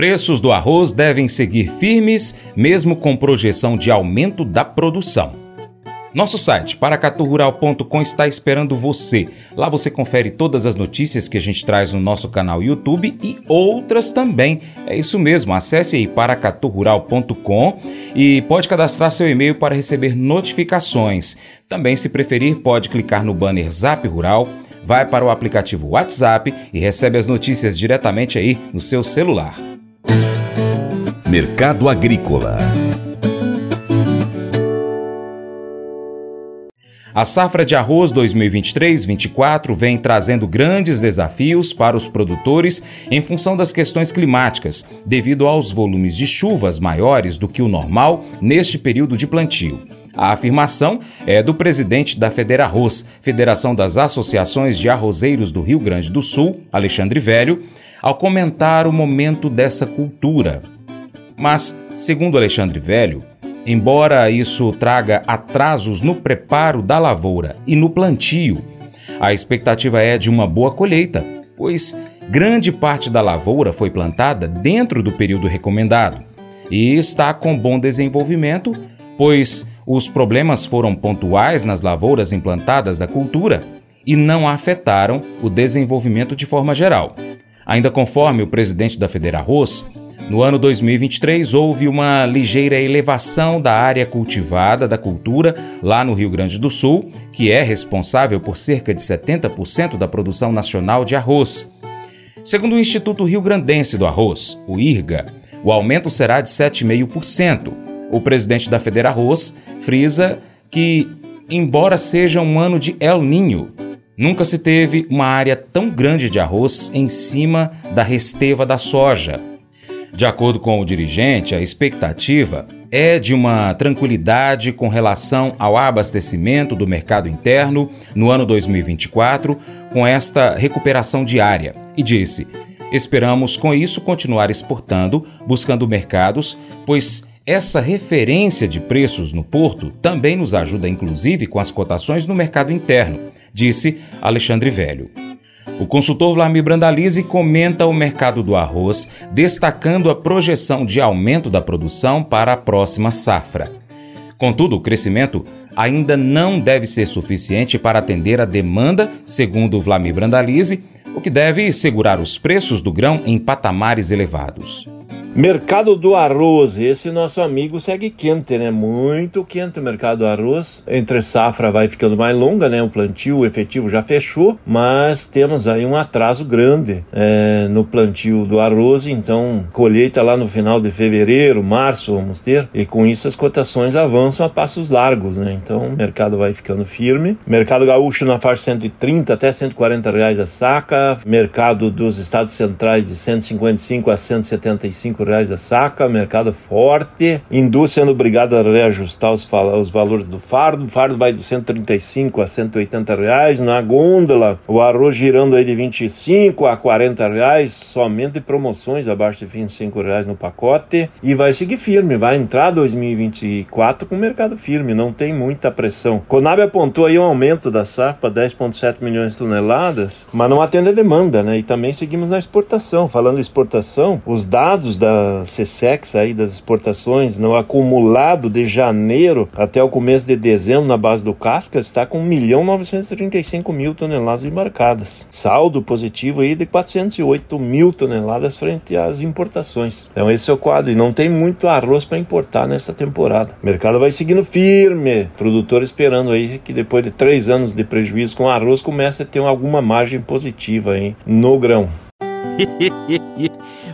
Preços do arroz devem seguir firmes, mesmo com projeção de aumento da produção. Nosso site, paracaturural.com, está esperando você. Lá você confere todas as notícias que a gente traz no nosso canal YouTube e outras também. É isso mesmo, acesse aí paracaturural.com e pode cadastrar seu e-mail para receber notificações. Também, se preferir, pode clicar no banner Zap Rural, vai para o aplicativo WhatsApp e recebe as notícias diretamente aí no seu celular. Mercado Agrícola A safra de arroz 2023-24 vem trazendo grandes desafios para os produtores em função das questões climáticas, devido aos volumes de chuvas maiores do que o normal neste período de plantio. A afirmação é do presidente da Federarroz, Federação das Associações de Arrozeiros do Rio Grande do Sul, Alexandre Velho, ao comentar o momento dessa cultura. Mas, segundo Alexandre Velho, Embora isso traga atrasos no preparo da lavoura e no plantio, a expectativa é de uma boa colheita, pois grande parte da lavoura foi plantada dentro do período recomendado e está com bom desenvolvimento, pois os problemas foram pontuais nas lavouras implantadas da cultura e não afetaram o desenvolvimento de forma geral. Ainda conforme o presidente da Federarroz, no ano 2023, houve uma ligeira elevação da área cultivada da cultura lá no Rio Grande do Sul, que é responsável por cerca de 70% da produção nacional de arroz. Segundo o Instituto Rio Grandense do Arroz, o IRGA, o aumento será de 7,5%. O presidente da Federarroz frisa que, embora seja um ano de El Ninho, nunca se teve uma área tão grande de arroz em cima da resteva da soja de acordo com o dirigente, a expectativa é de uma tranquilidade com relação ao abastecimento do mercado interno no ano 2024, com esta recuperação diária, e disse: Esperamos com isso continuar exportando, buscando mercados, pois essa referência de preços no porto também nos ajuda, inclusive, com as cotações no mercado interno, disse Alexandre Velho. O consultor Vlamir Brandalize comenta o mercado do arroz, destacando a projeção de aumento da produção para a próxima safra. Contudo, o crescimento ainda não deve ser suficiente para atender a demanda, segundo Vlamir Brandalize, o que deve segurar os preços do grão em patamares elevados. Mercado do arroz, esse nosso amigo segue quente, né? Muito quente o mercado do arroz. Entre safra vai ficando mais longa, né? O plantio efetivo já fechou, mas temos aí um atraso grande é, no plantio do arroz. Então, colheita lá no final de fevereiro, março, vamos ter, e com isso as cotações avançam a passos largos, né? Então, o mercado vai ficando firme. Mercado gaúcho na faixa 130 até 140 reais a saca. Mercado dos estados centrais de 155 a 175 reais a saca, mercado forte, indústria sendo obrigada a reajustar os, os valores do fardo, o fardo vai de 135 a 180 reais, na gôndola o arroz girando aí de 25 a 40 reais, somente promoções abaixo de 25 reais no pacote, e vai seguir firme, vai entrar 2024 com mercado firme, não tem muita pressão. Conab apontou aí um aumento da safra 10,7 milhões de toneladas, mas não atende a demanda, né? E também seguimos na exportação. Falando em exportação, os dados da da aí das exportações no acumulado de janeiro até o começo de dezembro na base do Casca está com 1 milhão 935 mil toneladas embarcadas. Saldo positivo aí de 408 mil toneladas frente às importações. Então esse é o quadro e não tem muito arroz para importar nessa temporada. O mercado vai seguindo firme. Produtor esperando aí que depois de três anos de prejuízo com arroz comece a ter alguma margem positiva aí no grão.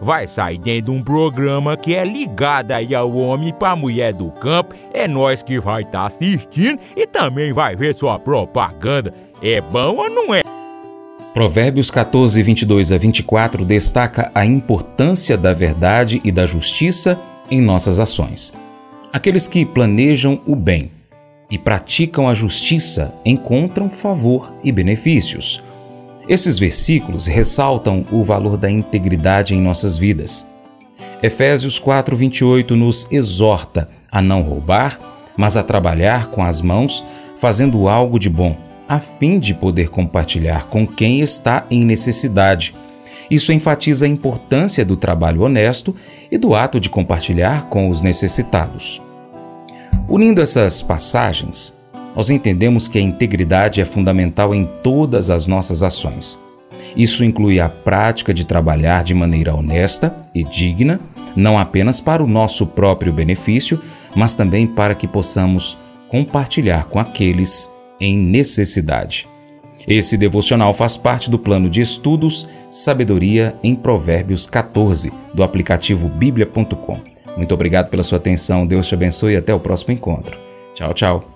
vai sair dentro de um programa que é ligado aí ao homem para mulher do campo. É nós que vai estar tá assistindo e também vai ver sua propaganda. É bom ou não é? Provérbios 14, 22 a 24 destaca a importância da verdade e da justiça em nossas ações. Aqueles que planejam o bem e praticam a justiça encontram favor e benefícios. Esses versículos ressaltam o valor da integridade em nossas vidas. Efésios 4:28 nos exorta a não roubar, mas a trabalhar com as mãos, fazendo algo de bom, a fim de poder compartilhar com quem está em necessidade. Isso enfatiza a importância do trabalho honesto e do ato de compartilhar com os necessitados. Unindo essas passagens, nós entendemos que a integridade é fundamental em todas as nossas ações. Isso inclui a prática de trabalhar de maneira honesta e digna, não apenas para o nosso próprio benefício, mas também para que possamos compartilhar com aqueles em necessidade. Esse devocional faz parte do plano de estudos Sabedoria em Provérbios 14, do aplicativo bíblia.com. Muito obrigado pela sua atenção, Deus te abençoe e até o próximo encontro. Tchau, tchau.